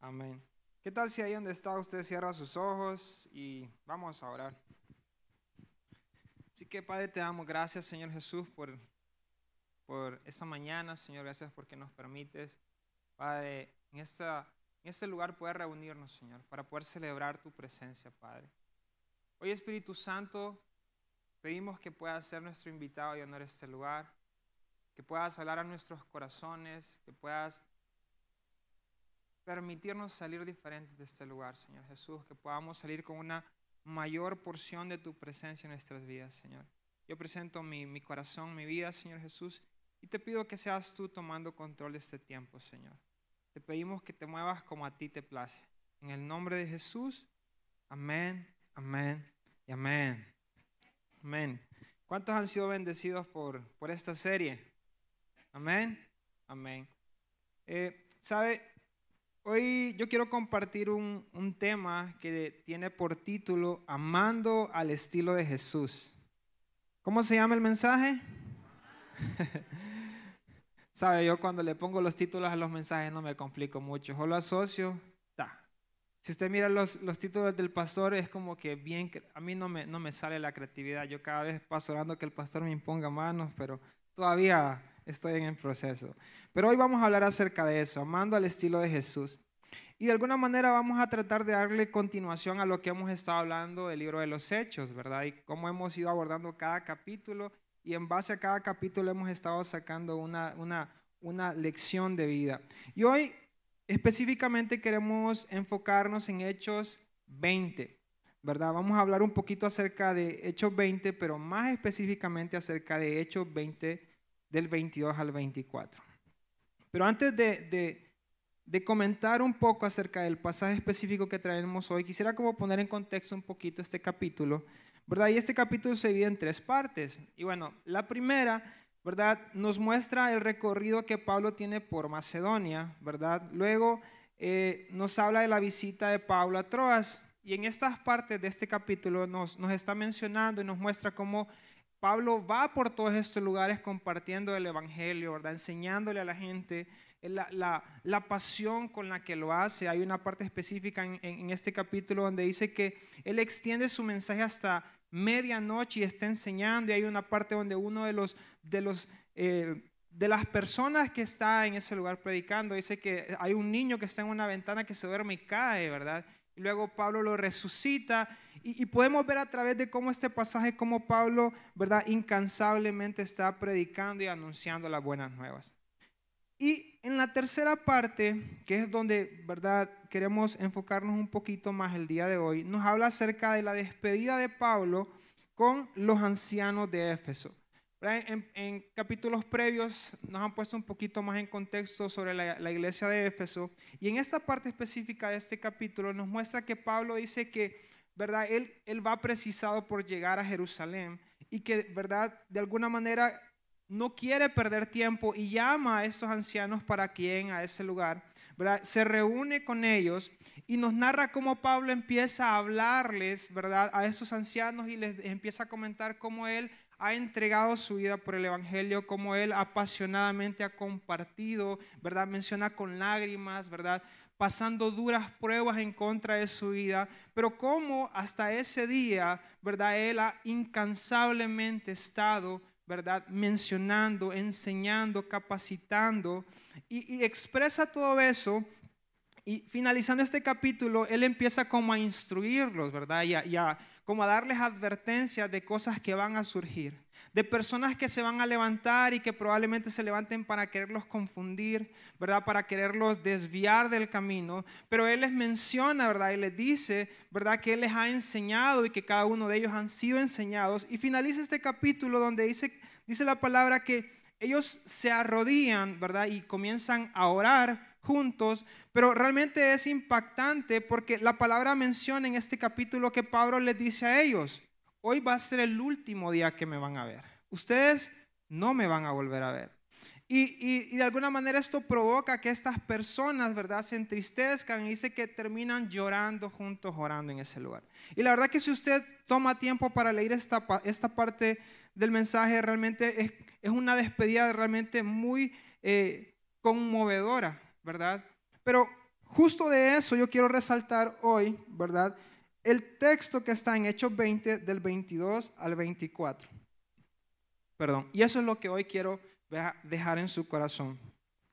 Amén. ¿Qué tal si ahí donde está usted cierra sus ojos y vamos a orar? Así que Padre, te damos gracias, Señor Jesús, por, por esta mañana, Señor, gracias porque nos permites, Padre, en, esta, en este lugar poder reunirnos, Señor, para poder celebrar tu presencia, Padre. Hoy, Espíritu Santo, pedimos que puedas ser nuestro invitado y honor este lugar, que puedas hablar a nuestros corazones, que puedas permitirnos salir diferentes de este lugar, Señor Jesús, que podamos salir con una mayor porción de tu presencia en nuestras vidas, Señor. Yo presento mi, mi corazón, mi vida, Señor Jesús, y te pido que seas tú tomando control de este tiempo, Señor. Te pedimos que te muevas como a ti te place. En el nombre de Jesús, amén, amén y amén. Amén. ¿Cuántos han sido bendecidos por, por esta serie? Amén, amén. Eh, ¿Sabe? Hoy yo quiero compartir un, un, tema que tiene por título Amando al estilo de Jesús. ¿Cómo se llama el mensaje? Sabe, yo cuando le pongo los títulos a los mensajes no me complico mucho, yo lo asocio. Ta. Si usted mira los, los, títulos del pastor, es como que bien, a mí no me, no me sale la creatividad. Yo cada vez paso orando que el pastor me imponga manos, pero todavía estoy en el proceso. Pero hoy vamos a hablar acerca de eso, amando al estilo de Jesús. Y de alguna manera vamos a tratar de darle continuación a lo que hemos estado hablando del libro de los Hechos, ¿verdad? Y cómo hemos ido abordando cada capítulo y en base a cada capítulo hemos estado sacando una, una, una lección de vida. Y hoy específicamente queremos enfocarnos en Hechos 20, ¿verdad? Vamos a hablar un poquito acerca de Hechos 20, pero más específicamente acerca de Hechos 20 del 22 al 24. Pero antes de, de, de, comentar un poco acerca del pasaje específico que traemos hoy, quisiera como poner en contexto un poquito este capítulo, ¿verdad? Y este capítulo se divide en tres partes. Y bueno, la primera, ¿verdad? Nos muestra el recorrido que Pablo tiene por Macedonia, ¿verdad? Luego eh, nos habla de la visita de Pablo a Troas. Y en estas partes de este capítulo nos, nos está mencionando y nos muestra cómo Pablo va por todos estos lugares compartiendo el Evangelio, ¿verdad? Enseñándole a la gente la, la, la, pasión con la que lo hace. Hay una parte específica en, en, este capítulo donde dice que él extiende su mensaje hasta medianoche y está enseñando. Y hay una parte donde uno de los, de los eh, de las personas que está en ese lugar predicando dice que hay un niño que está en una ventana que se duerme y cae, ¿verdad? Y luego Pablo lo resucita y, y, podemos ver a través de cómo este pasaje, cómo Pablo, ¿verdad? Incansablemente está predicando y anunciando las buenas nuevas. Y en la tercera parte, que es donde, ¿verdad? Queremos enfocarnos un poquito más el día de hoy, nos habla acerca de la despedida de Pablo con los ancianos de Éfeso. En, en, capítulos previos nos han puesto un poquito más en contexto sobre la, la, iglesia de Éfeso y en esta parte específica de este capítulo nos muestra que Pablo dice que, ¿verdad? Él, él va precisado por llegar a Jerusalén y que, ¿verdad? De alguna manera no quiere perder tiempo y llama a estos ancianos para que a ese lugar, ¿verdad? Se reúne con ellos y nos narra cómo Pablo empieza a hablarles, ¿verdad? A esos ancianos y les empieza a comentar cómo él ha entregado su vida por el Evangelio, como Él apasionadamente ha compartido, ¿verdad? Menciona con lágrimas, ¿verdad? Pasando duras pruebas en contra de su vida, pero como hasta ese día, ¿verdad? Él ha incansablemente estado, ¿verdad? Mencionando, enseñando, capacitando y, y expresa todo eso. Y finalizando este capítulo, Él empieza como a instruirlos, ¿verdad? Y a, y a como a darles advertencias de cosas que van a surgir, de personas que se van a levantar y que probablemente se levanten para quererlos confundir, ¿verdad? Para quererlos desviar del camino, pero Él les menciona, ¿verdad? Y les dice, ¿verdad? Que Él les ha enseñado y que cada uno de ellos han sido enseñados. Y finaliza este capítulo donde dice, dice la palabra que ellos se arrodillan, ¿verdad? Y comienzan a orar juntos, pero realmente es impactante porque la palabra menciona en este capítulo que Pablo les dice a ellos, hoy va a ser el último día que me van a ver. Ustedes no me van a volver a ver. Y, y, y, de alguna manera esto provoca que estas personas, ¿verdad?, se entristezcan y dice que terminan llorando juntos, orando en ese lugar. Y la verdad que si usted toma tiempo para leer esta, esta parte del mensaje, realmente es, es una despedida realmente muy eh, conmovedora. ¿Verdad? Pero justo de eso yo quiero resaltar hoy, ¿verdad? El texto que está en Hechos 20 del 22 al 24. Perdón. Y eso es lo que hoy quiero dejar en su corazón.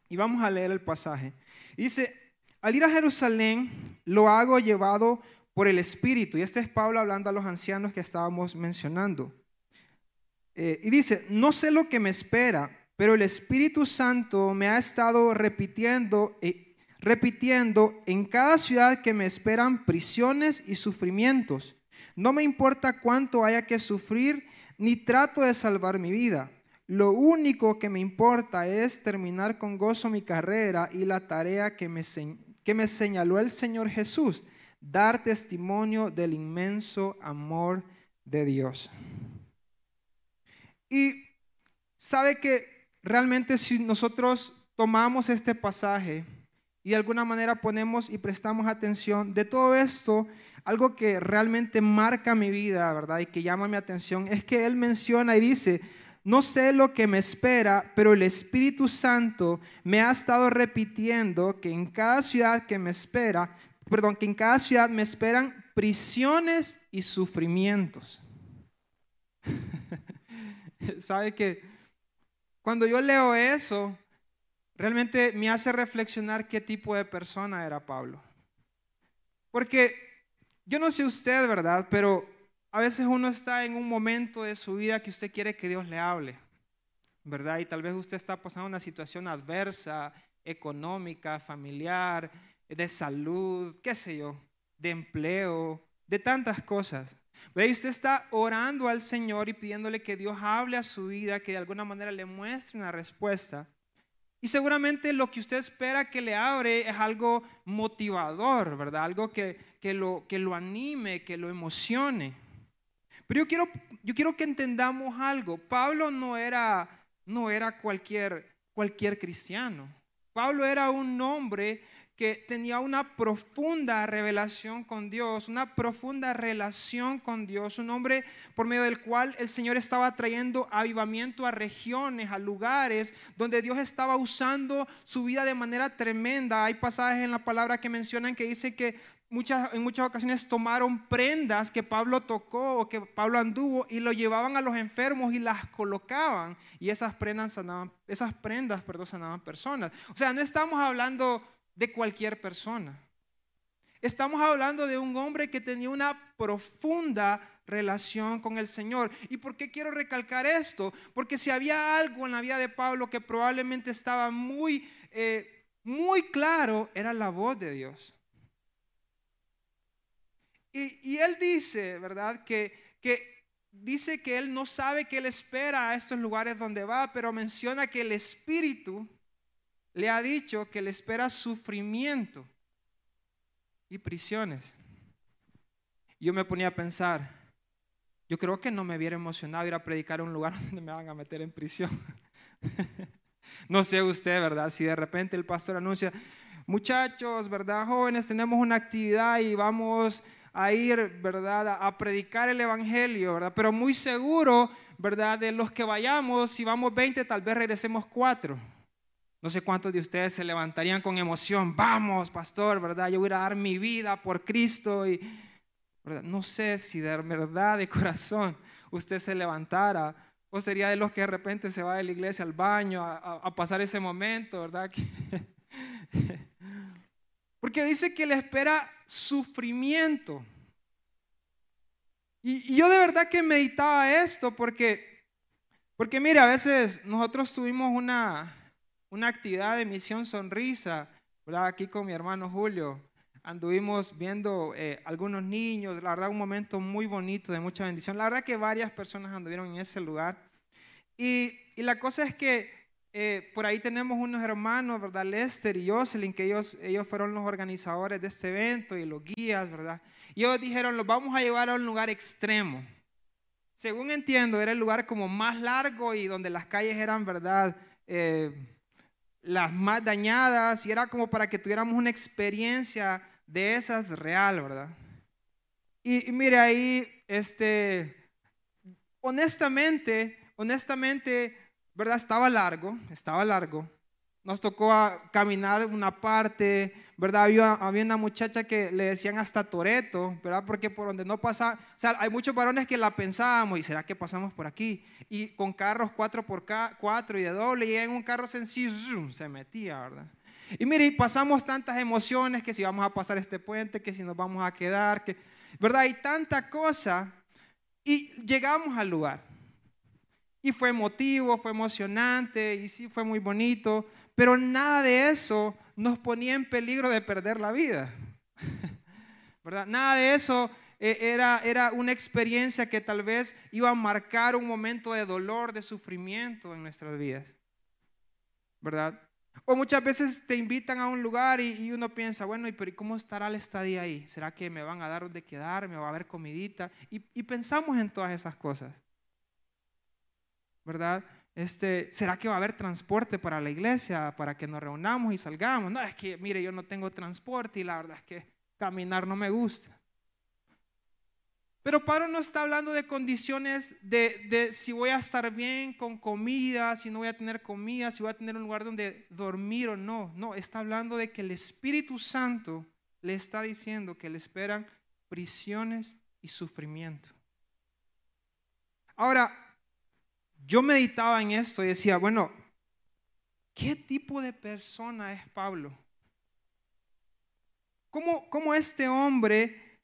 Y vamos a leer el pasaje. Dice, al ir a Jerusalén lo hago llevado por el Espíritu. Y este es Pablo hablando a los ancianos que estábamos mencionando. Eh, y dice, no sé lo que me espera, pero el Espíritu Santo me ha estado repitiendo, eh, repitiendo en cada ciudad que me esperan prisiones y sufrimientos. No me importa cuánto haya que sufrir, ni trato de salvar mi vida. Lo único que me importa es terminar con gozo mi carrera y la tarea que me, que me señaló el Señor Jesús, dar testimonio del inmenso amor de Dios. Y sabe que realmente si nosotros tomamos este pasaje y de alguna manera ponemos y prestamos atención de todo esto, algo que realmente marca mi vida, ¿verdad? Y que llama mi atención es que él menciona y dice, no sé lo que me espera, pero el Espíritu Santo me ha estado repitiendo que en cada ciudad que me espera, perdón, que en cada ciudad me esperan prisiones y sufrimientos. ¿Sabe que cuando yo leo eso, realmente me hace reflexionar qué tipo de persona era Pablo? Porque yo no sé usted, ¿verdad? Pero a veces uno está en un momento de su vida que usted quiere que Dios le hable, ¿verdad? Y tal vez usted está pasando una situación adversa, económica, familiar, de salud, qué sé yo, de empleo, de tantas cosas. Y usted está orando al Señor y pidiéndole que Dios hable a su vida, que de alguna manera le muestre una respuesta. Y seguramente lo que usted espera que le abre es algo motivador, ¿verdad? Algo que, que, lo, que lo anime, que lo emocione. Pero yo quiero, yo quiero que entendamos algo. Pablo no era, no era cualquier, cualquier cristiano. Pablo era un hombre que tenía una profunda revelación con Dios, una profunda relación con Dios, un hombre por medio del cual el Señor estaba trayendo avivamiento a regiones, a lugares donde Dios estaba usando su vida de manera tremenda. Hay pasajes en la palabra que mencionan que dice que muchas, en muchas ocasiones tomaron prendas que Pablo tocó o que Pablo anduvo y lo llevaban a los enfermos y las colocaban y esas prendas sanaban, esas prendas, perdón, sanaban personas. O sea, no estamos hablando de cualquier persona. Estamos hablando de un hombre que tenía una profunda relación con el Señor. ¿Y por qué quiero recalcar esto? Porque si había algo en la vida de Pablo que probablemente estaba muy, eh, muy claro, era la voz de Dios. Y, él dice, ¿verdad? Que, que dice que él no sabe qué le espera a estos lugares donde va, pero menciona que el Espíritu le ha dicho que le espera sufrimiento y prisiones. Yo me ponía a pensar, yo creo que no me hubiera emocionado ir a predicar a un lugar donde me van a meter en prisión. no sé usted, ¿verdad? Si de repente el pastor anuncia, muchachos, ¿verdad? Jóvenes, tenemos una actividad y vamos a ir, ¿verdad? A, predicar el Evangelio, ¿verdad? Pero muy seguro, ¿verdad? De los que vayamos, si vamos 20, tal vez regresemos 4. No sé cuántos de ustedes se levantarían con emoción. Vamos, pastor, ¿verdad? Yo voy a dar mi vida por Cristo. Y. No sé si de verdad, de corazón, usted se levantara. O sería de los que de repente se va de la iglesia al baño a, pasar ese momento, ¿verdad? Porque dice que le espera sufrimiento. Y, yo de verdad que meditaba esto porque, porque mire, a veces nosotros tuvimos una, una actividad de misión sonrisa, ¿verdad? Aquí con mi hermano Julio. Anduvimos viendo eh, algunos niños, la verdad un momento muy bonito, de mucha bendición. La verdad que varias personas anduvieron en ese lugar. Y, y la cosa es que eh, por ahí tenemos unos hermanos, ¿verdad? Lester y Jocelyn, que ellos, ellos fueron los organizadores de este evento y los guías, ¿verdad? Y ellos dijeron, los vamos a llevar a un lugar extremo. Según entiendo, era el lugar como más largo y donde las calles eran, ¿verdad? Eh, las más dañadas y era como para que tuviéramos una experiencia de esas real, ¿verdad? Y, mire ahí, este, honestamente, honestamente, ¿verdad? Estaba largo, estaba largo. Nos tocó a caminar una parte, ¿verdad? Había, había, una muchacha que le decían hasta Toreto, ¿verdad? Porque por donde no pasa, o sea, hay muchos varones que la pensábamos, ¿y será que pasamos por aquí? Y con carros 4x4 y de doble, y en un carro sencillo se metía, ¿verdad? Y mire, pasamos tantas emociones, que si vamos a pasar este puente, que si nos vamos a quedar, que, ¿verdad? Hay tanta cosa, y llegamos al lugar. Y fue emotivo, fue emocionante, y sí fue muy bonito, pero nada de eso nos ponía en peligro de perder la vida. ¿Verdad? Nada de eso eh, era, era una experiencia que tal vez iba a marcar un momento de dolor, de sufrimiento en nuestras vidas. ¿Verdad? O muchas veces te invitan a un lugar y, uno piensa, bueno, ¿y cómo estará el estadía ahí? ¿Será que me van a dar donde quedarme? ¿Va a haber comidita? Y, y pensamos en todas esas cosas. ¿Verdad? Este, ¿Será que va a haber transporte para la iglesia, para que nos reunamos y salgamos? No, es que, mire, yo no tengo transporte y la verdad es que caminar no me gusta. Pero Pablo no está hablando de condiciones de, de, si voy a estar bien con comida, si no voy a tener comida, si voy a tener un lugar donde dormir o no. No, está hablando de que el Espíritu Santo le está diciendo que le esperan prisiones y sufrimiento. Ahora, yo meditaba en esto y decía, bueno, ¿qué tipo de persona es Pablo? ¿Cómo, cómo este hombre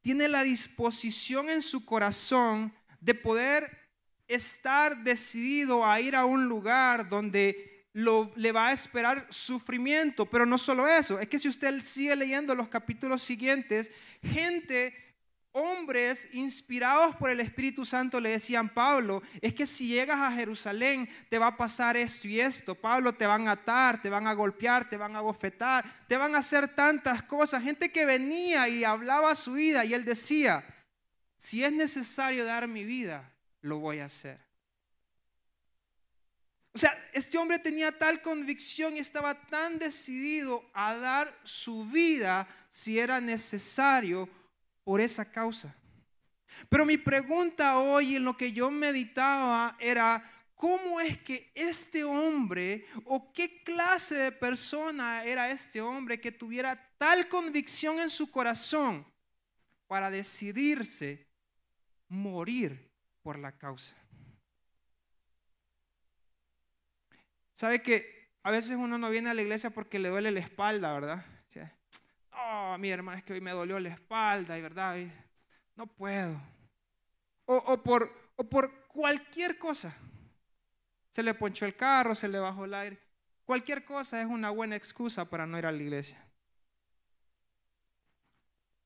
tiene la disposición en su corazón de poder estar decidido a ir a un lugar donde le va a esperar sufrimiento. Pero no solo eso, es que si usted sigue leyendo los capítulos siguientes, gente hombres inspirados por el Espíritu Santo le decían, Pablo, es que si llegas a Jerusalén te va a pasar esto y esto. Pablo, te van a atar, te van a golpear, te van a bofetar, te van a hacer tantas cosas. Gente que venía y hablaba su vida y él decía, si es necesario dar mi vida, lo voy a hacer. O sea, este hombre tenía tal convicción y estaba tan decidido a dar su vida si era necesario por esa causa. Pero mi pregunta hoy en lo que yo meditaba era, ¿cómo es que este hombre o qué clase de persona era este hombre que tuviera tal convicción en su corazón para decidirse morir por la causa? ¿Sabe que a veces uno no viene a la iglesia porque le duele la espalda, verdad? Oh, mi hermana, es que hoy me dolió la espalda y verdad, no puedo. O, por, o por cualquier cosa. Se le ponchó el carro, se le bajó el aire. Cualquier cosa es una buena excusa para no ir a la iglesia.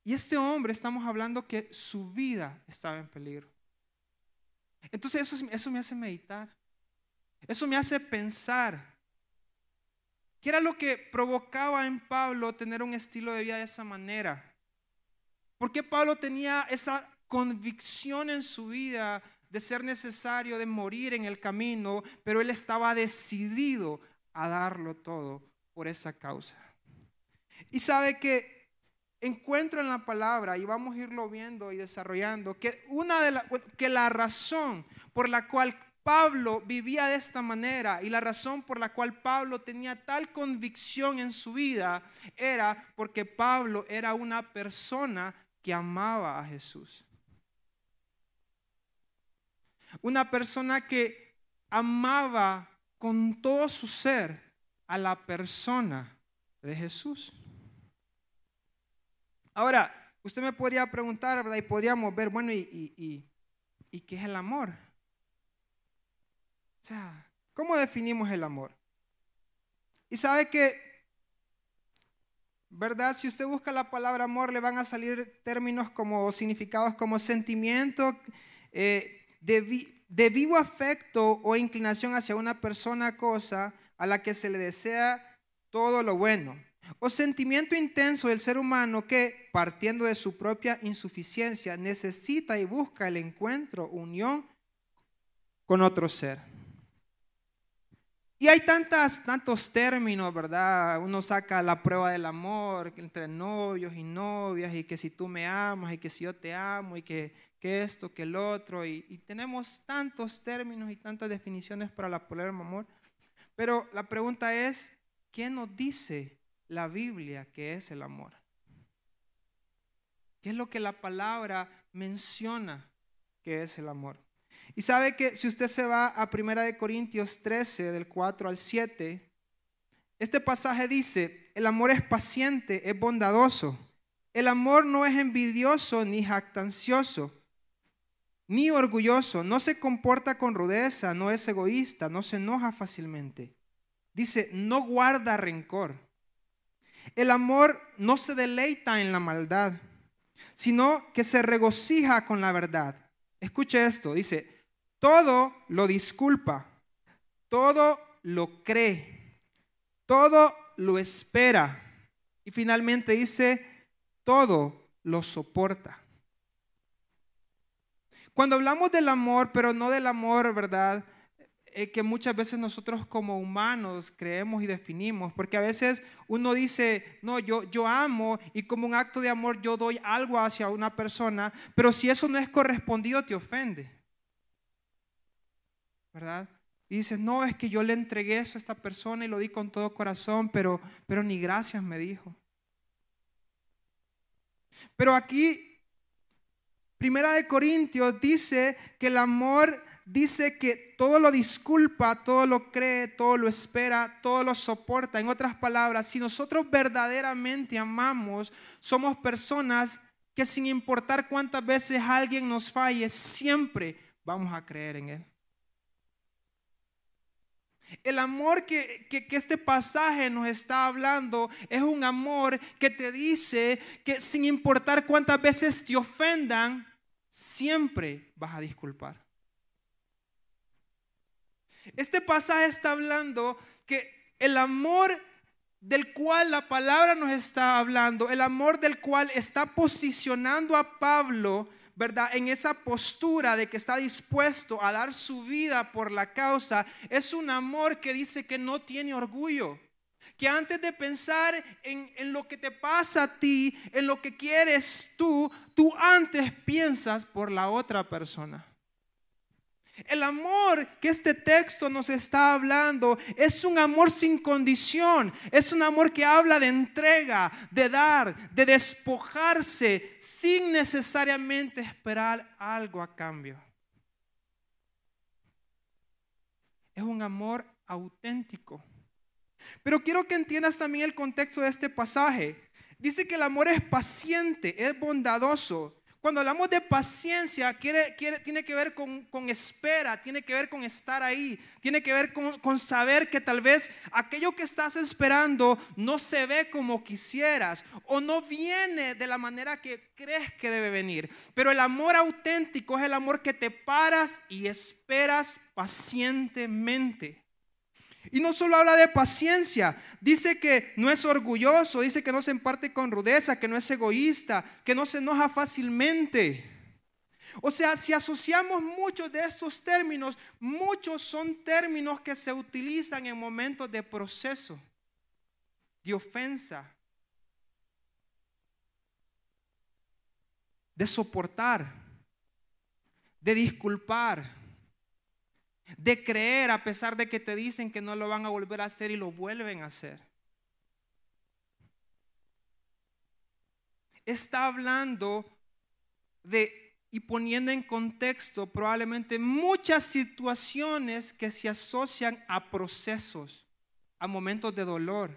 Y este hombre, estamos hablando que su vida estaba en peligro. Entonces eso, eso me hace meditar. Eso me hace pensar ¿Qué era lo que provocaba en Pablo tener un estilo de vida de esa manera? ¿Por qué Pablo tenía esa convicción en su vida de ser necesario de morir en el camino, pero él estaba decidido a darlo todo por esa causa? Y sabe que encuentro en la palabra, y vamos a irlo viendo y desarrollando, que una de que la razón por la cual Pablo vivía de esta manera y la razón por la cual Pablo tenía tal convicción en su vida era porque Pablo era una persona que amaba a Jesús. Una persona que amaba con todo su ser a la persona de Jesús. Ahora, usted me podría preguntar, ¿verdad? Y podríamos ver, bueno, ¿y, y qué es el amor? O sea, ¿cómo definimos el amor? Y sabe que, ¿verdad? Si usted busca la palabra amor, le van a salir términos como significados como sentimiento eh, de, de vivo afecto o inclinación hacia una persona, cosa a la que se le desea todo lo bueno. O sentimiento intenso del ser humano que, partiendo de su propia insuficiencia, necesita y busca el encuentro, unión con otro ser. Y hay tantas, tantos términos, ¿verdad? Uno saca la prueba del amor entre novios y novias, y que si tú me amas, y que si yo te amo, y que, que esto, que el otro, y, tenemos tantos términos y tantas definiciones para la palabra amor. Pero la pregunta es, ¿qué nos dice la Biblia que es el amor? ¿Qué es lo que la palabra menciona que es el amor? Y sabe que si usted se va a 1 Corintios 13, del 4 al 7, este pasaje dice, el amor es paciente, es bondadoso. El amor no es envidioso ni jactancioso, ni orgulloso, no se comporta con rudeza, no es egoísta, no se enoja fácilmente. Dice, no guarda rencor. El amor no se deleita en la maldad, sino que se regocija con la verdad. Escuche esto, dice, todo lo disculpa, todo lo cree, todo lo espera. Y finalmente dice, todo lo soporta. Cuando hablamos del amor, pero no del amor, ¿verdad? Eh, que muchas veces nosotros como humanos creemos y definimos, porque a veces uno dice, no, yo, yo amo y como un acto de amor yo doy algo hacia una persona, pero si eso no es correspondido te ofende, ¿verdad? Y dices, no, es que yo le entregué eso a esta persona y lo di con todo corazón, pero, pero ni gracias me dijo. Pero aquí, Primera de Corintios dice que el amor dice que todo lo disculpa, todo lo cree, todo lo espera, todo lo soporta. En otras palabras, si nosotros verdaderamente amamos, somos personas que sin importar cuántas veces alguien nos falle, siempre vamos a creer en Él. El amor que, este pasaje nos está hablando es un amor que te dice que sin importar cuántas veces te ofendan, siempre vas a disculpar. Este pasaje está hablando que el amor del cual la palabra nos está hablando, el amor del cual está posicionando a Pablo, ¿verdad? En esa postura de que está dispuesto a dar su vida por la causa, es un amor que dice que no tiene orgullo. Que antes de pensar en, en lo que te pasa a ti, en lo que quieres tú, tú antes piensas por la otra persona. El amor que este texto nos está hablando es un amor sin condición, es un amor que habla de entrega, de dar, de despojarse sin necesariamente esperar algo a cambio. Es un amor auténtico. Pero quiero que entiendas también el contexto de este pasaje. Dice que el amor es paciente, es bondadoso, cuando hablamos de paciencia, quiere, tiene que ver con, espera, tiene que ver con estar ahí, tiene que ver con, con saber que tal vez aquello que estás esperando no se ve como quisieras o no viene de la manera que crees que debe venir. Pero el amor auténtico es el amor que te paras y esperas pacientemente. Y no solo habla de paciencia, dice que no es orgulloso, dice que no se emparte con rudeza, que no es egoísta, que no se enoja fácilmente. O sea, si asociamos muchos de estos términos, muchos son términos que se utilizan en momentos de proceso, de ofensa, de soportar, de disculpar de creer a pesar de que te dicen que no lo van a volver a hacer y lo vuelven a hacer. Está hablando de y poniendo en contexto probablemente muchas situaciones que se asocian a procesos, a momentos de dolor,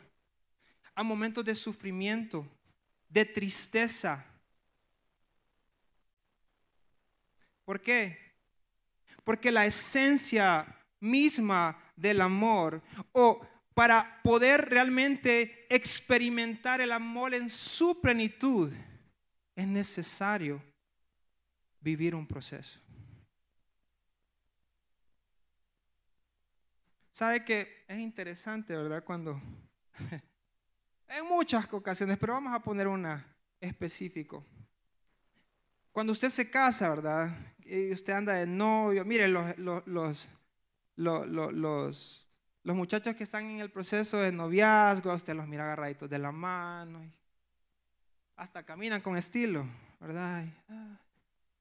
a momentos de sufrimiento, de tristeza. ¿Por qué? Porque la esencia misma del amor o para poder realmente experimentar el amor en su plenitud es necesario vivir un proceso. Sabe que es interesante, ¿verdad? Cuando en muchas ocasiones, pero vamos a poner una específico. Cuando usted se casa, ¿verdad? Y usted anda de novio. Mire, los, los, los, los, muchachos que están en el proceso de noviazgo, usted los mira agarraditos de la mano. hasta caminan con estilo, ¿verdad? Ah,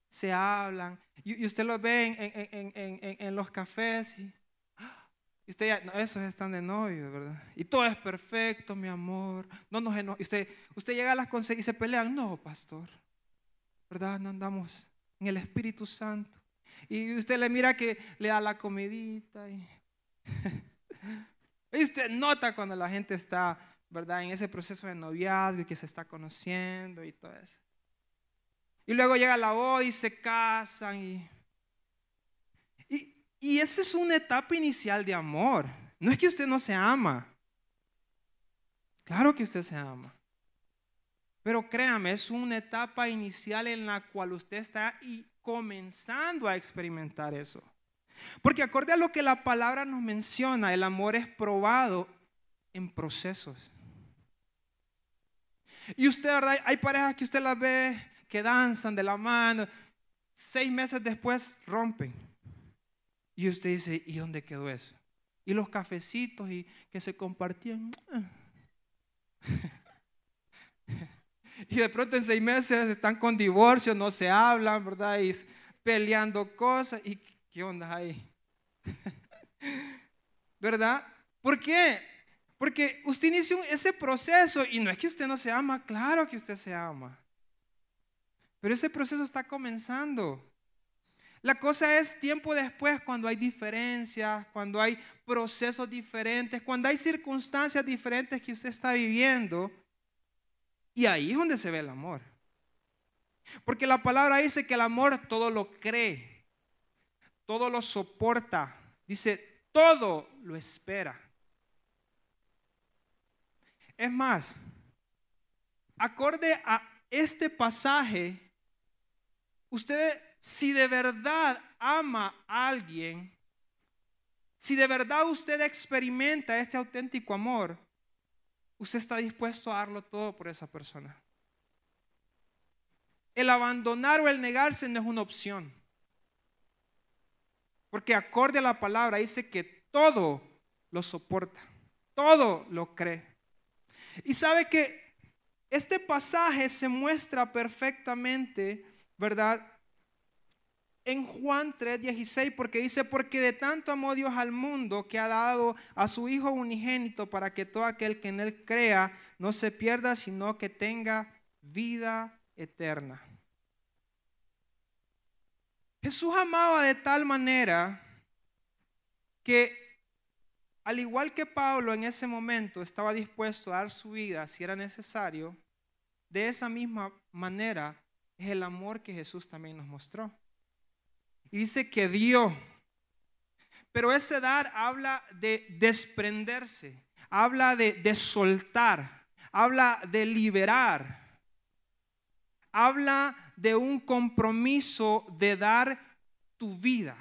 se hablan. Y, usted los ve en, en, en, en los cafés. Y, Y usted ya, esos están de novio, ¿verdad? Y todo es perfecto, mi amor. No nos eno- usted, usted llega a las consecuencias y se pelean. No, pastor. ¿Verdad? No andamos en el Espíritu Santo. Y usted le mira que le da la comidita. Y, usted nota cuando la gente está, ¿verdad? En ese proceso de noviazgo y que se está conociendo y todo eso. Y luego llega la boda y se casan y... Y, y esa es una etapa inicial de amor. No es que usted no se ama. Claro que usted se ama. Pero créame, es una etapa inicial en la cual usted está y comenzando a experimentar eso. Porque acorde a lo que la palabra nos menciona, el amor es probado en procesos. Y usted, ¿verdad? Hay parejas que usted las ve que danzan de la mano. Seis meses después rompen. Y usted dice, ¿y dónde quedó eso? Y los cafecitos y que se compartían. Y de pronto en seis meses están con divorcio, no se hablan, ¿verdad? Y peleando cosas. ¿Y qué onda ahí? ¿Verdad? ¿Por qué? Porque usted inició ese proceso y no es que usted no se ama, claro que usted se ama. Pero ese proceso está comenzando. La cosa es tiempo después cuando hay diferencias, cuando hay procesos diferentes, cuando hay circunstancias diferentes que usted está viviendo. Y ahí es donde se ve el amor. Porque la palabra dice que el amor todo lo cree, todo lo soporta, dice, todo lo espera. Es más, acorde a este pasaje, usted si de verdad ama a alguien, si de verdad usted experimenta este auténtico amor, usted está dispuesto a darlo todo por esa persona. El abandonar o el negarse no es una opción. Porque acorde a la palabra dice que todo lo soporta, todo lo cree. Y sabe que este pasaje se muestra perfectamente, ¿verdad? En Juan 3:16, porque dice, porque de tanto amó Dios al mundo que ha dado a su Hijo unigénito para que todo aquel que en Él crea no se pierda, sino que tenga vida eterna. Jesús amaba de tal manera que al igual que Pablo en ese momento estaba dispuesto a dar su vida si era necesario, de esa misma manera es el amor que Jesús también nos mostró. Dice que dio. Pero ese dar habla de desprenderse, habla de, de soltar, habla de liberar, habla de un compromiso de dar tu vida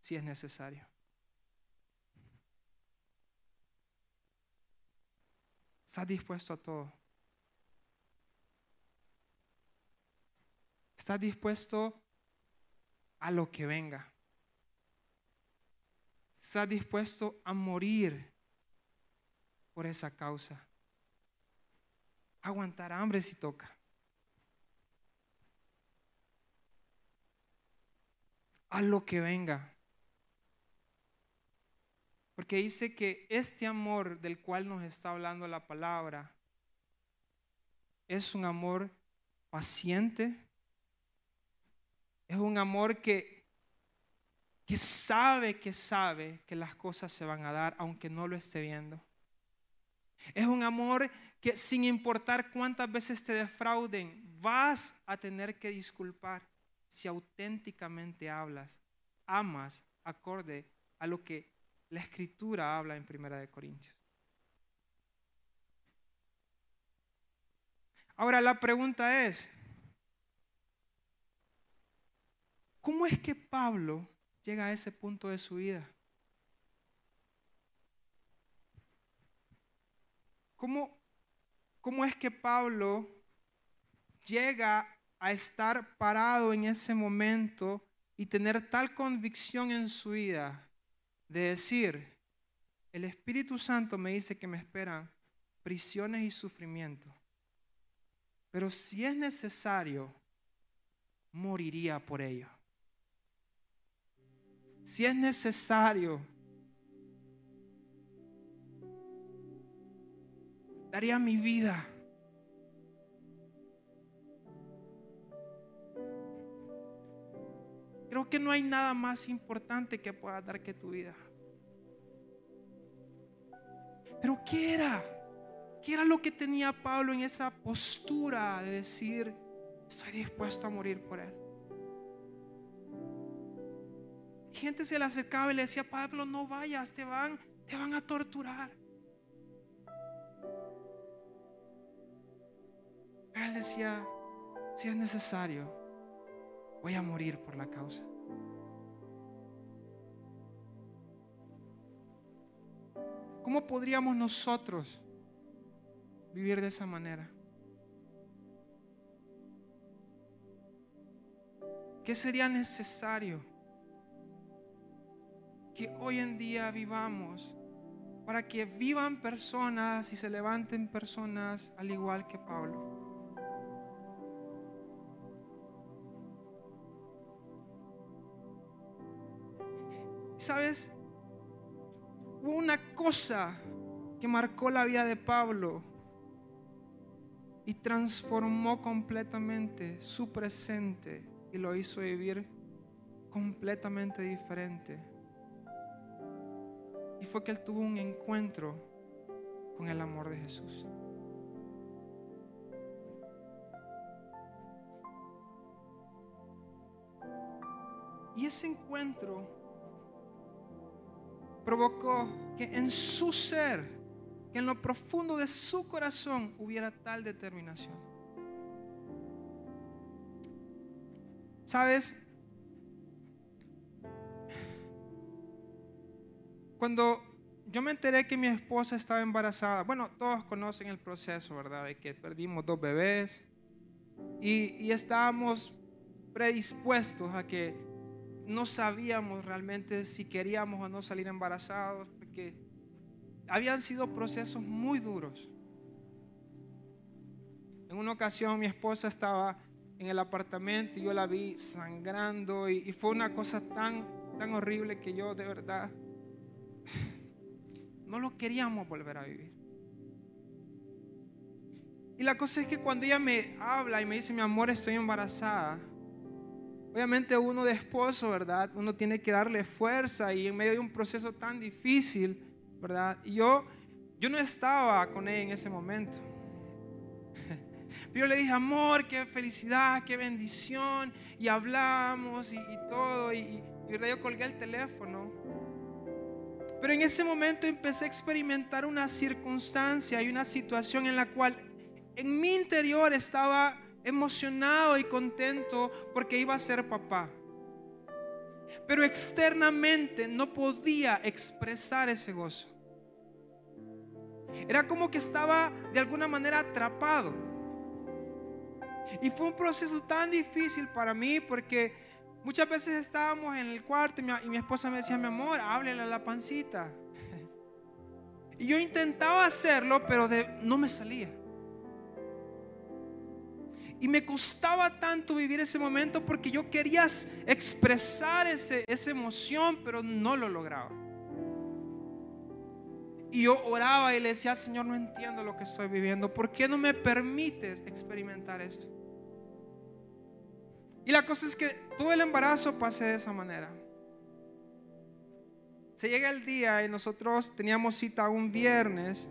si es necesario. ¿Estás dispuesto a todo? ¿Estás dispuesto a lo que venga? ¿Estás dispuesto a morir por esa causa? Aguantar hambre si toca. A lo que venga. Porque dice que este amor del cual nos está hablando la palabra es un amor paciente, es un amor que, que sabe que sabe que las cosas se van a dar aunque no lo esté viendo. Es un amor que sin importar cuántas veces te defrauden, vas a tener que disculpar si auténticamente hablas, amas acorde a lo que la escritura habla en Primera de Corintios. Ahora la pregunta es, ¿cómo es que Pablo llega a ese punto de su vida? ¿Cómo, cómo es que Pablo llega a estar parado en ese momento y tener tal convicción en su vida de decir, el Espíritu Santo me dice que me esperan prisiones y sufrimiento, pero si es necesario, moriría por ello si es necesario, daría mi vida. Creo que no hay nada más importante que pueda dar que tu vida. Pero ¿qué era? ¿Qué era lo que tenía Pablo en esa postura de decir, estoy dispuesto a morir por él? Gente se le acercaba y le decía, Pablo, no vayas, te van, te van a torturar. él decía, si es necesario, voy a morir por la causa. ¿Cómo podríamos nosotros vivir de esa manera? ¿Qué sería necesario que hoy en día vivamos para que vivan personas y se levanten personas al igual que Pablo? ¿Sabes? Hubo una cosa que marcó la vida de Pablo y transformó completamente su presente y lo hizo vivir completamente diferente. Y fue que él tuvo un encuentro con el amor de Jesús. Y ese encuentro provocó que en su ser, que en lo profundo de su corazón hubiera tal determinación. ¿Sabes? Cuando yo me enteré que mi esposa estaba embarazada, bueno, todos conocen el proceso, ¿verdad? De que perdimos dos bebés y, y estábamos predispuestos a que no sabíamos realmente si queríamos o no salir embarazados, porque habían sido procesos muy duros. En una ocasión mi esposa estaba en el apartamento y yo la vi sangrando y, fue una cosa tan, tan horrible que yo de verdad no lo queríamos volver a vivir. Y la cosa es que cuando ella me habla y me dice, mi amor, estoy embarazada, Obviamente uno de esposo, ¿verdad? Uno tiene que darle fuerza y en medio de un proceso tan difícil, ¿verdad? Y yo, yo no estaba con ella en ese momento. Pero yo le dije, amor, qué felicidad, qué bendición. Y hablamos y, todo. Y, y yo colgué el teléfono. Pero en ese momento empecé a experimentar una circunstancia y una situación en la cual en mi interior estaba emocionado y contento porque iba a ser papá. Pero externamente no podía expresar ese gozo. Era como que estaba de alguna manera atrapado. Y fue un proceso tan difícil para mí porque muchas veces estábamos en el cuarto y mi, esposa me decía, mi amor, háblele a la pancita. Y yo intentaba hacerlo, pero no me salía. Y me costaba tanto vivir ese momento porque yo quería expresar ese, esa emoción, pero no lo lograba. Y yo oraba y le decía, Señor, no entiendo lo que estoy viviendo. ¿Por qué no me permites experimentar esto? Y la cosa es que todo el embarazo pasé de esa manera. Se llega el día y nosotros teníamos cita un viernes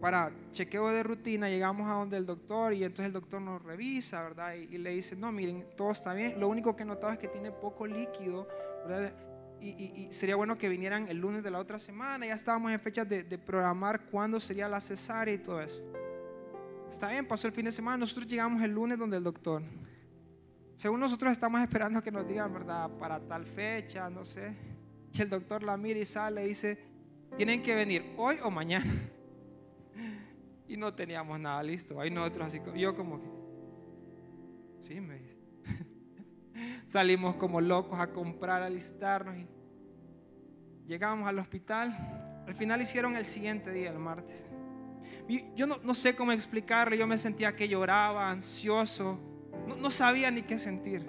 para chequeo de rutina, llegamos a donde el doctor y entonces el doctor nos revisa, ¿verdad? Y, le dice, no, miren, todo está bien. Lo único que he notado es que tiene poco líquido, ¿verdad? Y, sería bueno que vinieran el lunes de la otra semana. Ya estábamos en fecha de, de, programar cuándo sería la cesárea y todo eso. Está bien, pasó el fin de semana. Nosotros llegamos el lunes donde el doctor. Según nosotros estamos esperando que nos digan, ¿verdad? Para tal fecha, no sé. Y el doctor la mira y sale y dice, tienen que venir hoy o mañana y no teníamos nada listo. Ahí nosotros así, yo como que, sí, me dice. Salimos como locos a comprar, a listarnos y llegamos al hospital. Al final hicieron el siguiente día, el martes. yo no, sé cómo explicarle, yo me sentía que lloraba, ansioso, no, sabía ni qué sentir.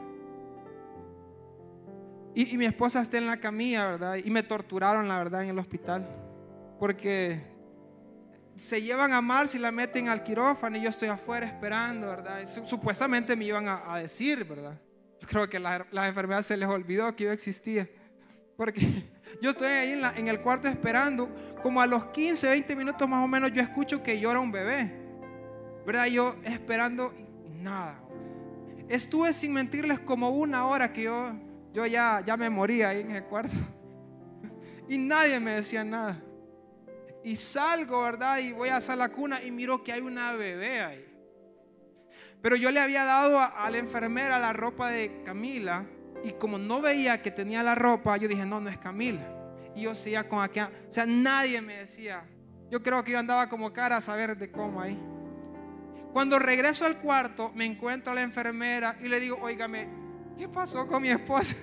Y, y, mi esposa está en la camilla, ¿verdad? Y me torturaron, la verdad, en el hospital. Porque se llevan a Marcia y la meten al quirófano y yo estoy afuera esperando, ¿verdad? Supuestamente me iban a, decir, ¿verdad? Yo creo que las la enfermedades se les olvidó que yo existía. Porque yo estoy ahí en, en, el cuarto esperando, como a los 15, 20 minutos más o menos yo escucho que llora un bebé. ¿Verdad? Yo esperando nada. Estuve sin mentirles como una hora que yo, yo ya, ya me moría ahí en el cuarto. Y nadie me decía nada. Y salgo, ¿verdad? Y voy a la cuna y miro que hay una bebé ahí. Pero yo le había dado a, la enfermera la ropa de Camila. Y como no veía que tenía la ropa, yo dije, no, no es Camila. Y yo seguía con aquella. O sea, nadie me decía. Yo creo que yo andaba como cara a saber de cómo ahí. Cuando regreso al cuarto, me encuentro a la enfermera y le digo, oígame, ¿qué pasó con mi esposa?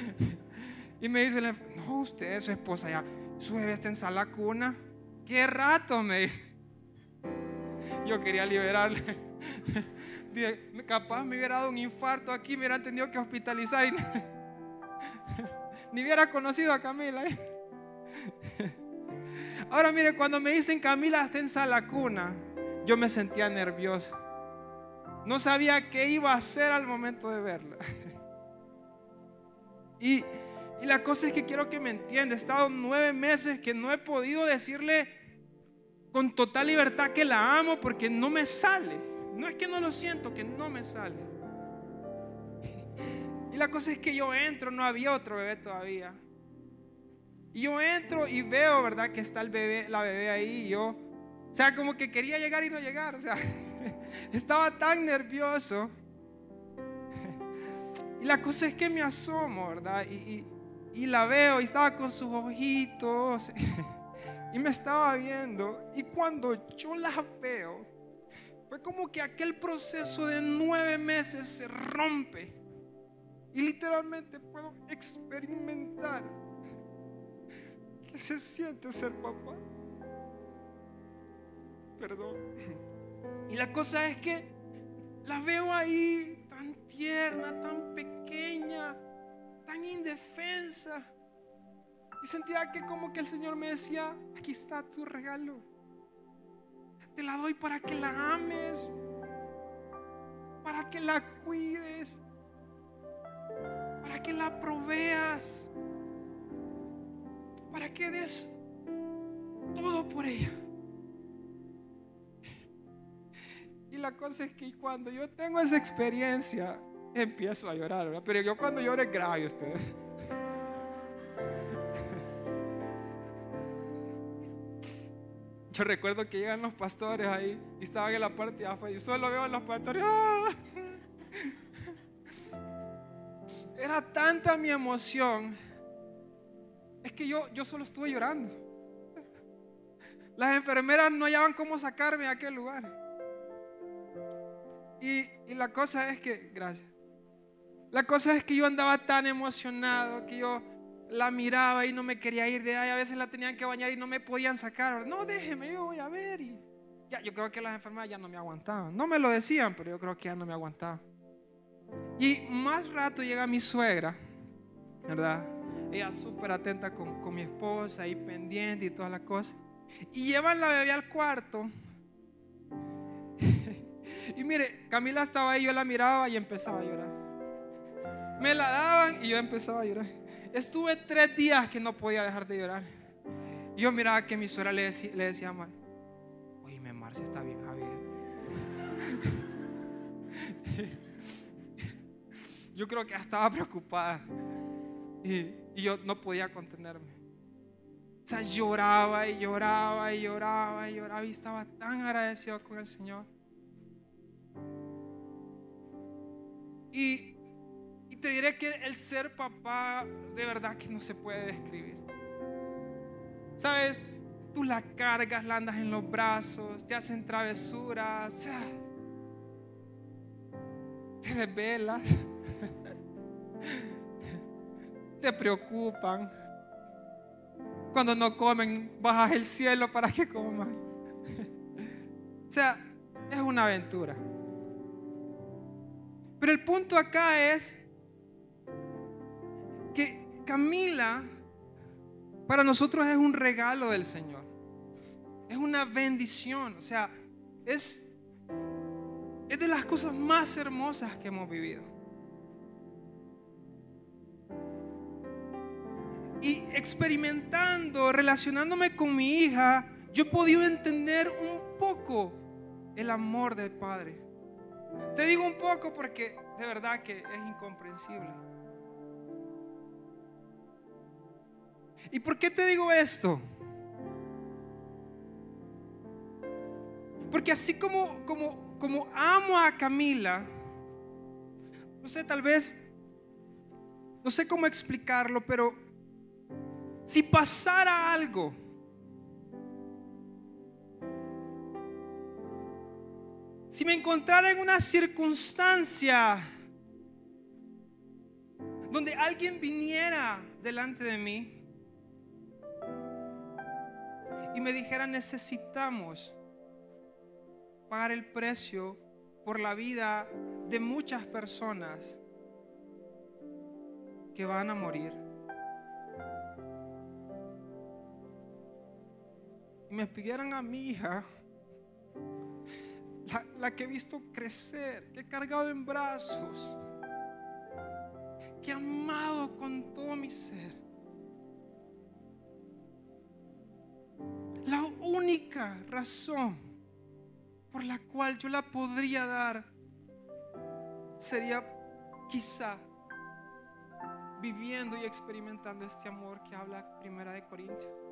y me dice, no, usted su esposa ya su bebé está en la cuna. ¿Qué rato? Me dice. Yo quería liberarle. capaz me hubiera dado un infarto aquí, me hubieran tenido que hospitalizar y ni hubiera conocido a Camila. ¿eh? Ahora mire, cuando me dicen Camila está en la cuna, yo me sentía nervioso. No sabía qué iba a hacer al momento de verla. Y y la cosa es que quiero que me entienda. He estado nueve meses que no he podido decirle con total libertad que la amo porque no me sale. No es que no lo siento, que no me sale. Y la cosa es que yo entro, no había otro bebé todavía. Y yo entro y veo, ¿verdad? Que está el bebé, la bebé ahí. Y yo, o sea, como que quería llegar y no llegar. O sea, estaba tan nervioso. Y la cosa es que me asomo, ¿verdad? y, y la veo y estaba con sus ojitos y me estaba viendo. Y cuando yo la veo, fue como que aquel proceso de nueve meses se rompe. Y literalmente puedo experimentar que se siente ser papá. Y la cosa es que la veo ahí tan tierna, tan pequeña tan indefensa. Y sentía que como que el Señor me decía, aquí está tu regalo. Te la doy para que la ames, para que la cuides, para que la proveas, para que des todo por ella. Y la cosa es que cuando yo tengo esa experiencia, empiezo a llorar, Pero yo cuando lloro es grave usted. Yo recuerdo que llegan los pastores ahí y estaban en la parte de afuera y solo veo a los pastores. ¡ah! Era tanta mi emoción. Es que yo, yo solo estuve llorando. Las enfermeras no hallaban cómo sacarme de aquel lugar. Y, y la cosa es que, gracias. La cosa es que yo andaba tan emocionado que yo la miraba y no me quería ir de ahí. A veces la tenían que bañar y no me podían sacar. No, déjeme, yo voy a ver. Y ya, yo creo que las enfermeras ya no me aguantaban. No me lo decían, pero yo creo que ya no me aguantaban. Y más rato llega mi suegra, ¿verdad? Ella súper atenta con, con mi esposa, ahí pendiente y todas las cosas. Y llevan la bebé al cuarto. Y mire, Camila estaba ahí, yo la miraba y empezaba a llorar. Me la daban y yo empezaba a llorar. Estuve tres días que no podía dejar de llorar. Yo miraba que mi suegra le, decía, le decía a Mar, oye, Marcia está bien, Javier. yo creo que estaba preocupada. Y, y yo no podía contenerme. O sea, lloraba y lloraba y lloraba y lloraba y estaba tan agradecido con el Señor. Y te diré que el ser papá de verdad que no se puede describir. Sabes, tú la cargas, la andas en los brazos, te hacen travesuras, te desvelas, te preocupan. Cuando no comen, bajas el cielo para que coman. o sea, es una aventura. Pero el punto acá es que Camila para nosotros es un regalo del Señor. Es una bendición. O sea, es, es de las cosas más hermosas que hemos vivido. Y experimentando, relacionándome con mi hija, yo he podido entender un poco el amor del Padre. Te digo un poco porque de verdad que es incomprensible. ¿Y por qué te digo esto? Porque así como, como, como amo a Camila, no sé, tal vez, no sé cómo explicarlo, pero si pasara algo, si me encontrara en una circunstancia donde alguien viniera delante de mí y me dijera necesitamos pagar el precio por la vida de muchas personas que van a morir. Y me pidieran a mi hija, la, que he visto crecer, que he cargado en brazos, que he amado con todo mi ser. La única razón por la cual yo la podría dar sería quizá viviendo y experimentando este amor que habla Primera de Corintios.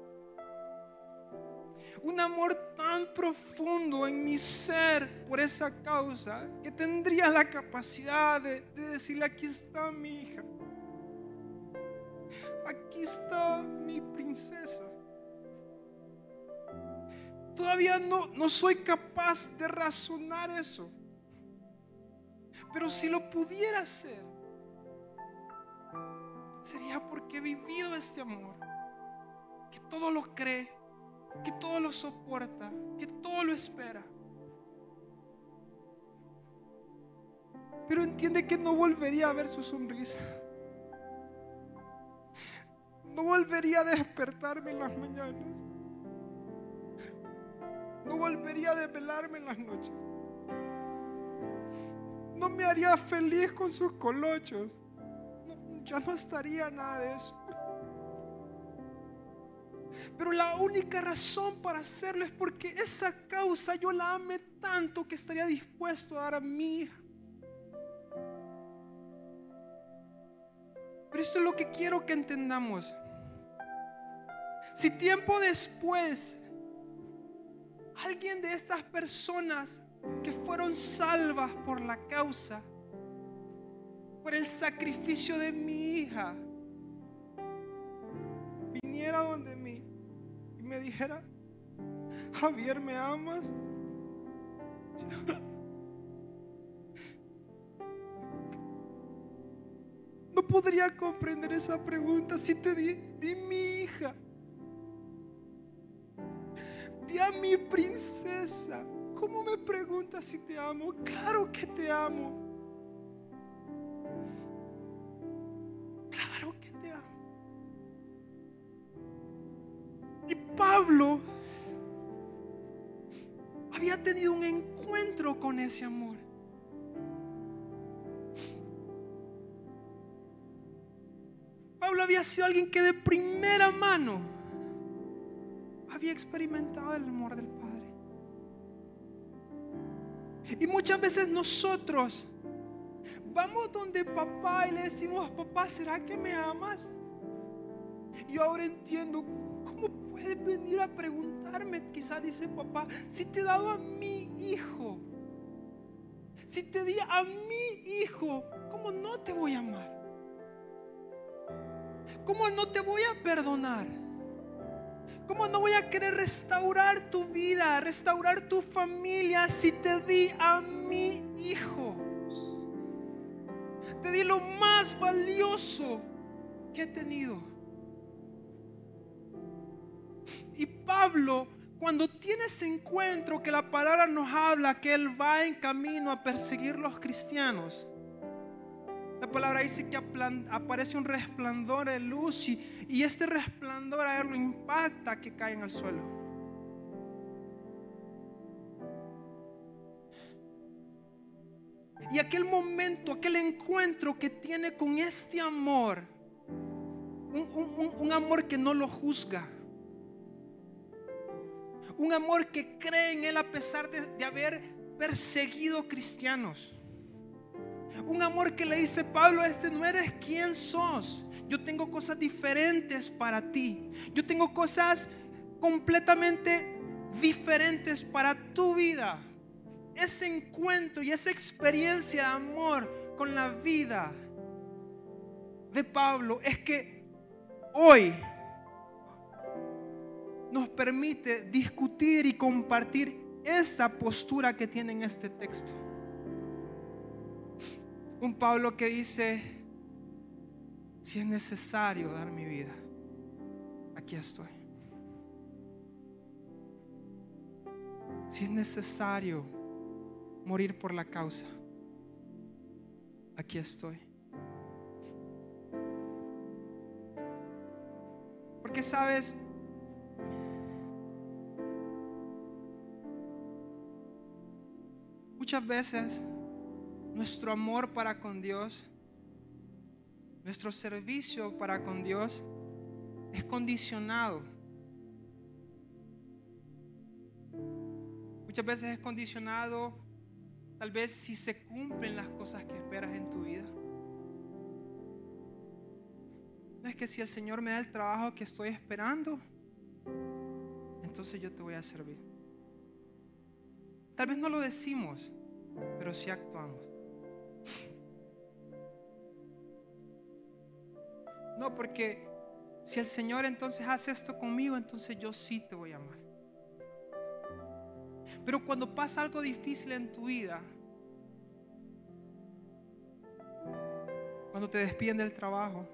Un amor tan profundo en mi ser por esa causa que tendría la capacidad de, de decirle, aquí está mi hija, aquí está mi princesa. Todavía no, no soy capaz de razonar eso. Pero si lo pudiera hacer, sería porque he vivido este amor, que todo lo cree, que todo lo soporta, que todo lo espera. Pero entiende que no volvería a ver su sonrisa. No volvería a despertarme en las mañanas. No volvería a desvelarme en las noches. No me haría feliz con sus colochos. ya no estaría nada de eso. Pero la única razón para hacerlo es porque esa causa yo la ame tanto que estaría dispuesto a dar a mi hija. Pero esto es lo que quiero que entendamos. Si tiempo después alguien de estas personas que fueron salvas por la causa, por el sacrificio de mi hija, viniera donde mí me dijera, Javier, ¿me amas? No podría comprender esa pregunta si te di, di mi hija. Di a mi princesa. ¿Cómo me preguntas si te amo? Claro que te amo. Pablo había tenido un encuentro con ese amor. Pablo había sido alguien que de primera mano había experimentado el amor del Padre. Y muchas veces nosotros vamos donde papá y le decimos, papá, ¿será que me amas? Y ahora entiendo, ¿cómo puedes venir a preguntarme? Quizás dice papá, si te he dado a mi hijo, si te di a mi hijo, ¿cómo no te voy a amar? ¿Cómo no te voy a perdonar? ¿Cómo no voy a querer restaurar tu vida, restaurar tu familia si te di a mi hijo? Te di lo más valioso que he tenido. Pablo, cuando tiene ese encuentro que la palabra nos habla, que él va en camino a perseguir los cristianos, la palabra dice que aparece un resplandor de luz y, este resplandor a él lo impacta que cae en el suelo. Y aquel momento, aquel encuentro que tiene con este amor, un amor que no lo juzga, un amor que cree en Él a pesar de, haber perseguido cristianos. Un amor que le dice, Pablo, este no eres quien sos. Yo tengo cosas diferentes para ti. Yo tengo cosas completamente diferentes para tu vida. Ese encuentro y esa experiencia de amor con la vida de Pablo es que hoy nos permite discutir y compartir esa postura que tiene en este texto. Un Pablo que dice, si es necesario dar mi vida, aquí estoy. Si es necesario morir por la causa, aquí estoy. Porque sabes, muchas veces nuestro amor para con Dios, nuestro servicio para con Dios es condicionado. Muchas veces es condicionado tal vez si se cumplen las cosas que esperas en tu vida. No es que si el Señor me da el trabajo que estoy esperando, entonces yo te voy a servir. Tal vez no lo decimos, pero sí actuamos. No, porque si el Señor entonces hace esto conmigo, entonces yo sí te voy a amar. Pero cuando pasa algo difícil en tu vida, cuando te despiden del trabajo,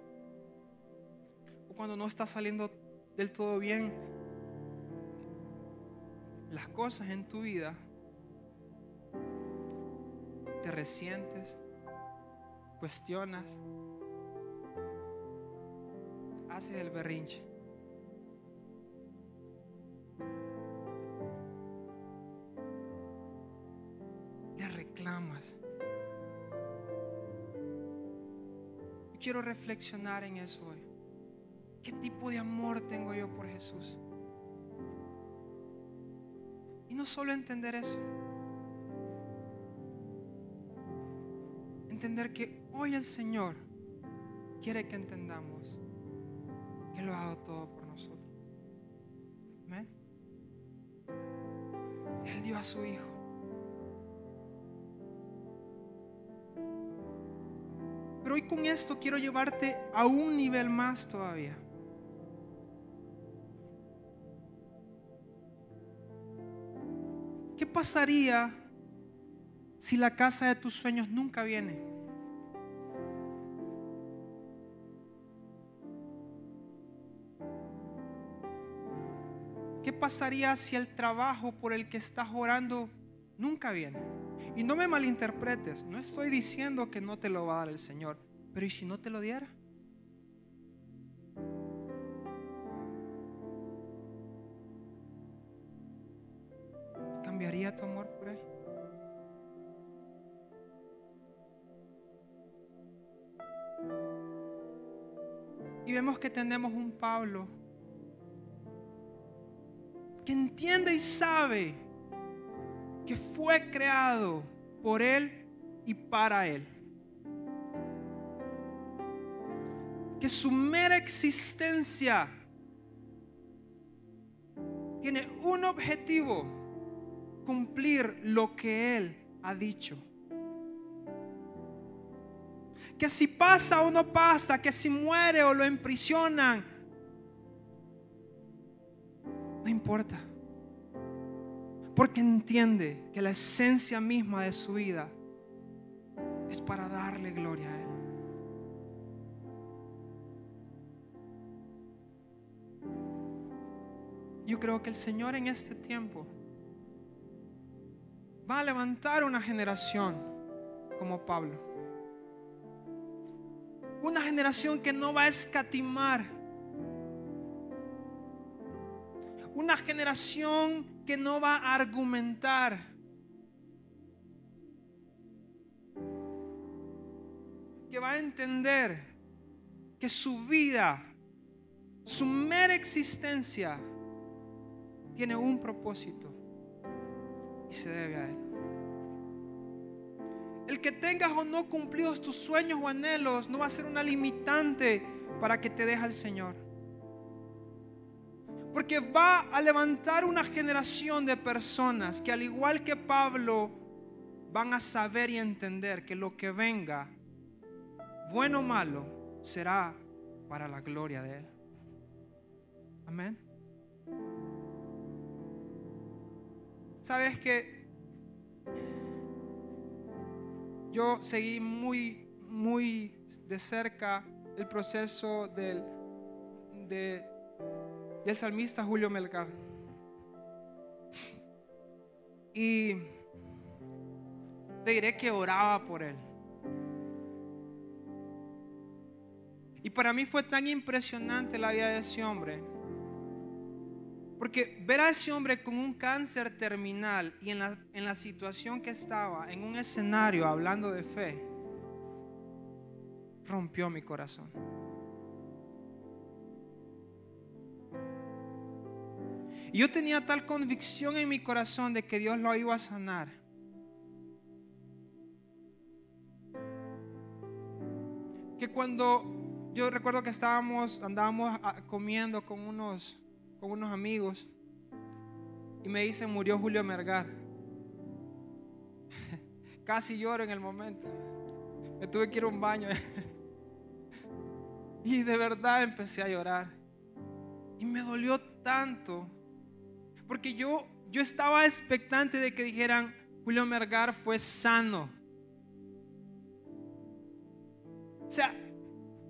o cuando no está saliendo del todo bien, las cosas en tu vida, te resientes, cuestionas, haces el berrinche. Le reclamas. quiero reflexionar en eso hoy. ¿Qué tipo de amor tengo yo por Jesús? Y no solo entender eso. Entender que hoy el Señor quiere que entendamos que lo ha dado todo por nosotros. Amén. Él dio a su Hijo. Pero hoy con esto quiero llevarte a un nivel más todavía. ¿Qué pasaría si la casa de tus sueños nunca viene? ¿Qué pasaría si el trabajo por el que estás orando nunca viene? Y no me malinterpretes, no estoy diciendo que no te lo va a dar el Señor, pero ¿y si no te lo diera? Vemos que tenemos un Pablo que entiende y sabe que fue creado por Él y para Él. Que su mera existencia tiene un objetivo, cumplir lo que Él ha dicho. Que si pasa o no pasa, que si muere o lo emprisionan, no importa. Porque entiende que la esencia misma de su vida es para darle gloria a Él. Yo creo que el Señor en este tiempo va a levantar una generación como Pablo. Una generación que no va a escatimar. Una generación que no va a argumentar. que va a entender que su vida, su mera existencia, tiene un propósito y se debe a Él. El que tengas o no cumplidos tus sueños o anhelos no va a ser una limitante para que te deje el Señor. Porque va a levantar una generación de personas que al igual que Pablo van a saber y entender que lo que venga, bueno o malo, será para la gloria de Él. Amén. Sabes que yo seguí muy, muy de cerca el proceso del, de, del salmista Julio Melgar. Y te diré que oraba por él. Y para mí fue tan impresionante la vida de ese hombre. Porque ver a ese hombre con un cáncer terminal y en la, en la situación que estaba, en un escenario hablando de fe, rompió mi corazón. Y yo tenía tal convicción en mi corazón de que Dios lo iba a sanar. Que cuando yo recuerdo que estábamos, andábamos comiendo con unos, con unos amigos y me dicen murió Julio Mergar. Casi lloro en el momento. Me tuve que ir a un baño. y de verdad empecé a llorar. Y me dolió tanto porque yo, yo estaba expectante de que dijeran, Julio Mergar fue sano. O sea,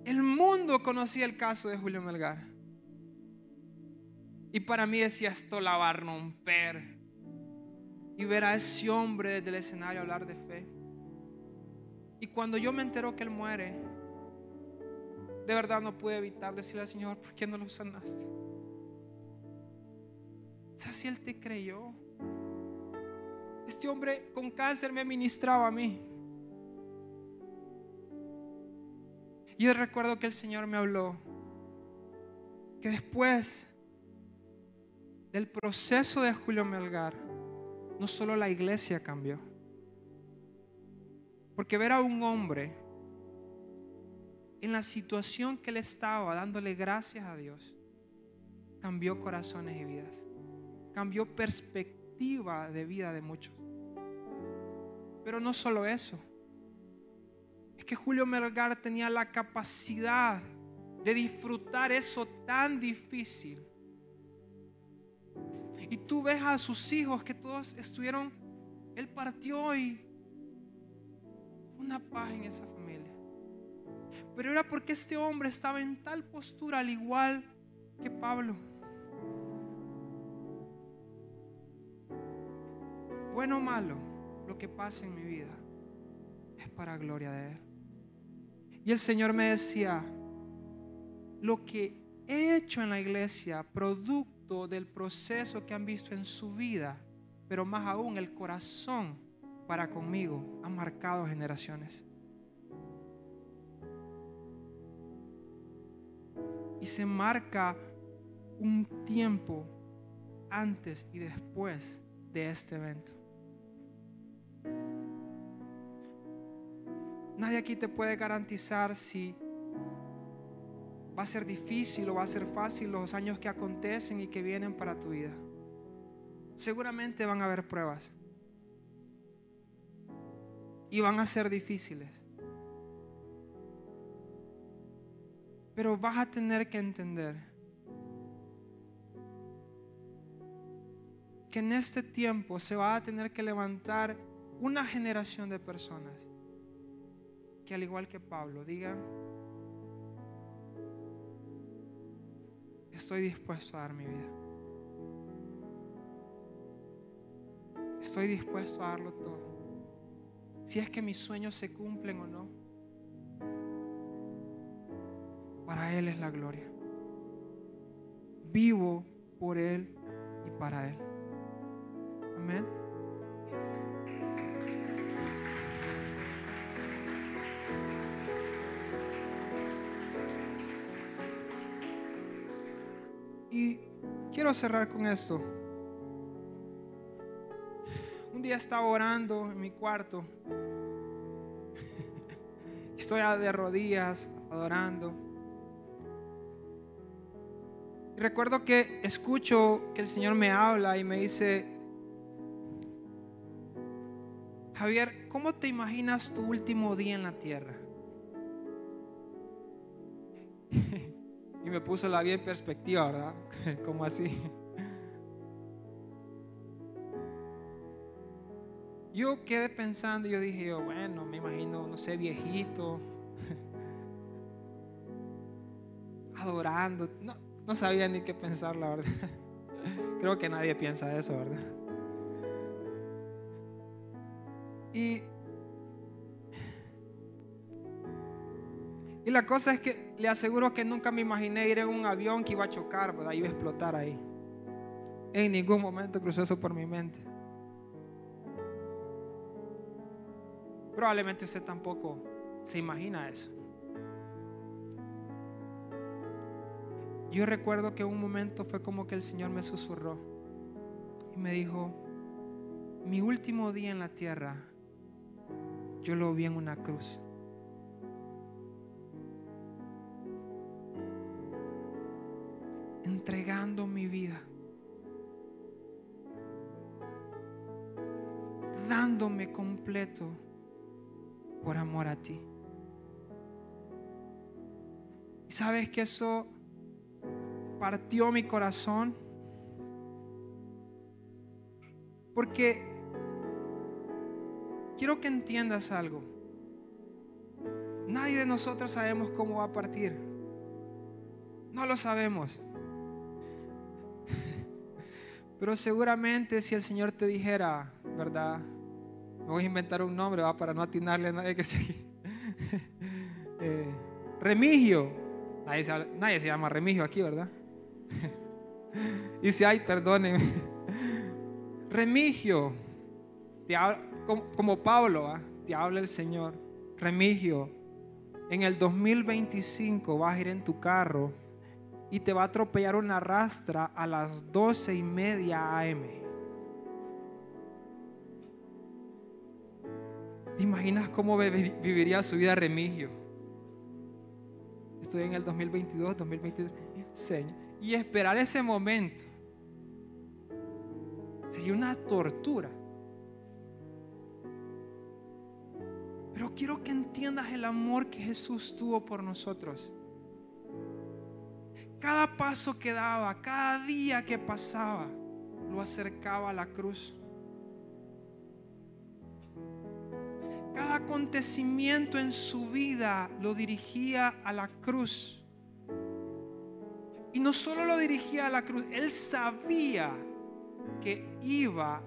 el mundo conocía el caso de Julio Melgar. Y para mí decía, esto la va a romper. Y ver a ese hombre desde el escenario hablar de fe. Y cuando yo me entero que él muere, de verdad no pude evitar decirle al Señor, ¿por qué no lo sanaste? O sea, si Él te creyó. Este hombre con cáncer me ministraba a mí. Y yo recuerdo que el Señor me habló que después del proceso de Julio Melgar, no solo la iglesia cambió. Porque ver a un hombre en la situación que él estaba, dándole gracias a Dios, cambió corazones y vidas cambió perspectiva de vida de muchos. Pero no solo eso. Es que Julio Melgar tenía la capacidad de disfrutar eso tan difícil. Y tú ves a sus hijos que todos estuvieron, él partió hoy una paz en esa familia. Pero era porque este hombre estaba en tal postura al igual que Pablo. bueno o malo, lo que pasa en mi vida es para gloria de Él. Y el Señor me decía, lo que he hecho en la iglesia, producto del proceso que han visto en su vida, pero más aún el corazón para conmigo, ha marcado generaciones. Y se marca un tiempo antes y después de este evento. Nadie aquí te puede garantizar si va a ser difícil o va a ser fácil los años que acontecen y que vienen para tu vida. Seguramente van a haber pruebas. Y van a ser difíciles. Pero vas a tener que entender que en este tiempo se va a tener que levantar una generación de personas que al igual que Pablo digan, estoy dispuesto a dar mi vida. Estoy dispuesto a darlo todo. Si es que mis sueños se cumplen o no. Para Él es la gloria. Vivo por Él y para Él. Amén. Y quiero cerrar con esto. Un día estaba orando en mi cuarto. Estoy de rodillas, adorando. Y recuerdo que escucho que el Señor me habla y me dice, Javier, ¿cómo te imaginas tu último día en la tierra? Y me puso la vida en perspectiva, ¿verdad? ¿Cómo así? Yo quedé pensando, yo dije, bueno, me imagino, no sé, viejito, adorando. No, no sabía ni qué pensar, la verdad. Creo que nadie piensa eso, ¿verdad? Y, y la cosa es que le aseguro que nunca me imaginé ir en un avión que iba a chocar, ¿verdad? Iba a explotar ahí. En ningún momento cruzó eso por mi mente. Probablemente usted tampoco se imagina eso. Yo recuerdo que un momento fue como que el Señor me susurró y me dijo, mi último día en la tierra, yo lo vi en una cruz. Entregando mi vida. Dándome completo por amor a ti. Y sabes que eso partió mi corazón. Porque quiero que entiendas algo. Nadie de nosotros sabemos cómo va a partir. No lo sabemos. Pero seguramente si el Señor te dijera, ¿verdad? voy a inventar un nombre ¿va? para no atinarle a nadie que se... eh, Remigio. Nadie se, llama Remigio aquí, ¿verdad? y si hay, perdónenme. Remigio. como, Pablo, te habla el Señor. Remigio, en el 2025 vas a ir en tu carro y te va a atropellar una rastra a las 12 y media AM. ¿Te imaginas cómo viviría su vida Remigio? Estoy en el 2022, 2023. Señor. Y esperar ese momento sería una tortura. Pero quiero que entiendas el amor que Jesús tuvo por nosotros. Cada paso que daba, cada día que pasaba, lo acercaba a la cruz. Cada acontecimiento en su vida lo dirigía a la cruz. Y no solo lo dirigía a la cruz, él sabía que iba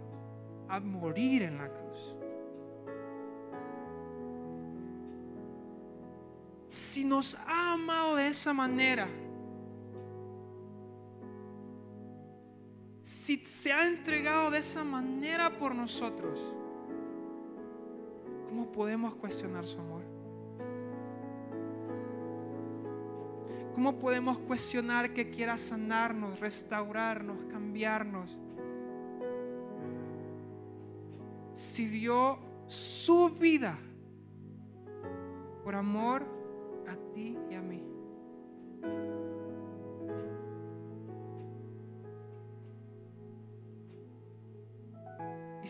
a morir en la cruz. Si nos ha amado de esa manera, si se ha entregado de esa manera por nosotros, ¿Cómo podemos cuestionar su amor? ¿Cómo podemos cuestionar que quiera sanarnos, restaurarnos, cambiarnos? Si dio su vida por amor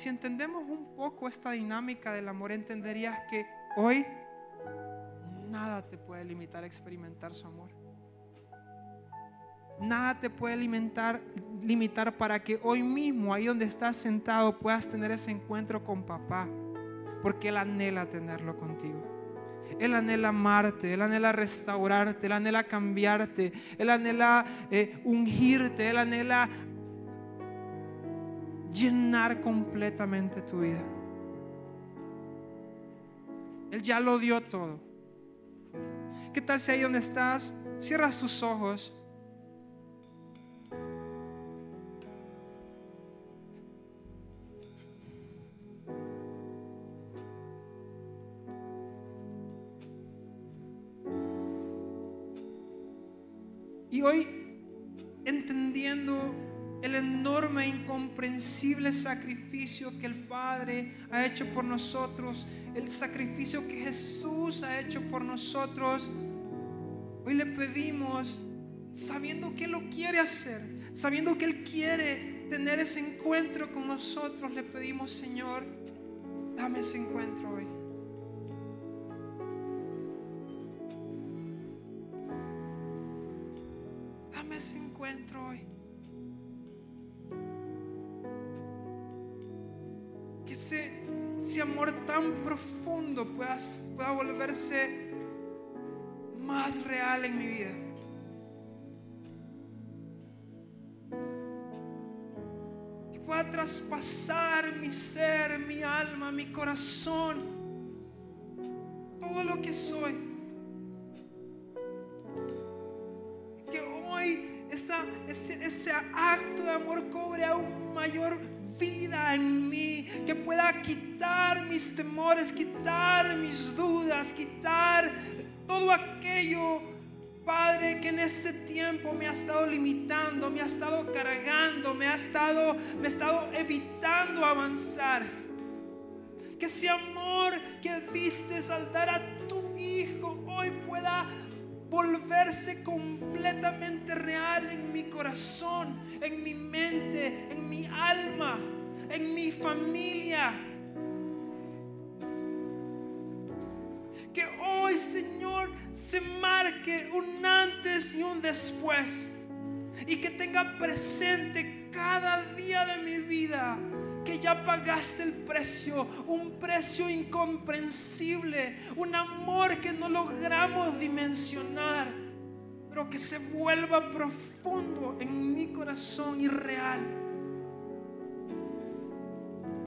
si entendemos un poco esta dinámica del amor, entenderías que hoy nada te puede limitar a experimentar su amor. Nada te puede limitar, limitar para que hoy mismo, ahí donde estás sentado, puedas tener ese encuentro con papá. Porque Él anhela tenerlo contigo. Él anhela amarte, Él anhela restaurarte, Él anhela cambiarte, Él anhela eh, ungirte, Él anhela llenar completamente tu vida. Él ya lo dio todo. ¿Qué tal si ahí donde estás, cierras tus ojos? Y hoy enorme, incomprensible sacrificio que el Padre ha hecho por nosotros, el sacrificio que Jesús ha hecho por nosotros, hoy le pedimos, sabiendo que Él lo quiere hacer, sabiendo que Él quiere tener ese encuentro con nosotros, le pedimos, Señor, dame ese encuentro hoy. Dame ese encuentro hoy. Que ese, amor tan profundo pueda, volverse más real en mi vida. Pueda traspasar mi ser, mi alma, mi corazón, todo lo que soy. Que hoy ese, ese acto de amor cobre aún mayor vida en mí, que pueda quitar mis temores, quitar mis dudas, quitar todo aquello, Padre, que en este tiempo me ha estado limitando, me ha estado cargando, me ha estado, me ha estado evitando avanzar. Que ese amor que diste al dar a tu Hijo hoy pueda volverse completamente real en mi corazón, en mi mente, en mi alma, en mi familia. Que hoy, Señor, se marque un antes y un después. Y que tenga presente cada día de mi vida que ya pagaste el precio, un precio incomprensible, un amor que no logramos dimensionar, pero que se vuelva profundo en mi corazón y real